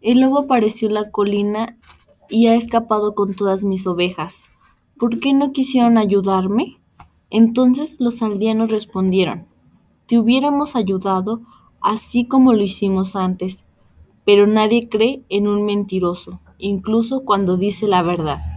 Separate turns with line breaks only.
El lobo apareció en la colina y ha escapado con todas mis ovejas. ¿Por qué no quisieron ayudarme? Entonces los aldeanos respondieron: Te hubiéramos ayudado así como lo hicimos antes, pero nadie cree en un mentiroso, incluso cuando dice la verdad.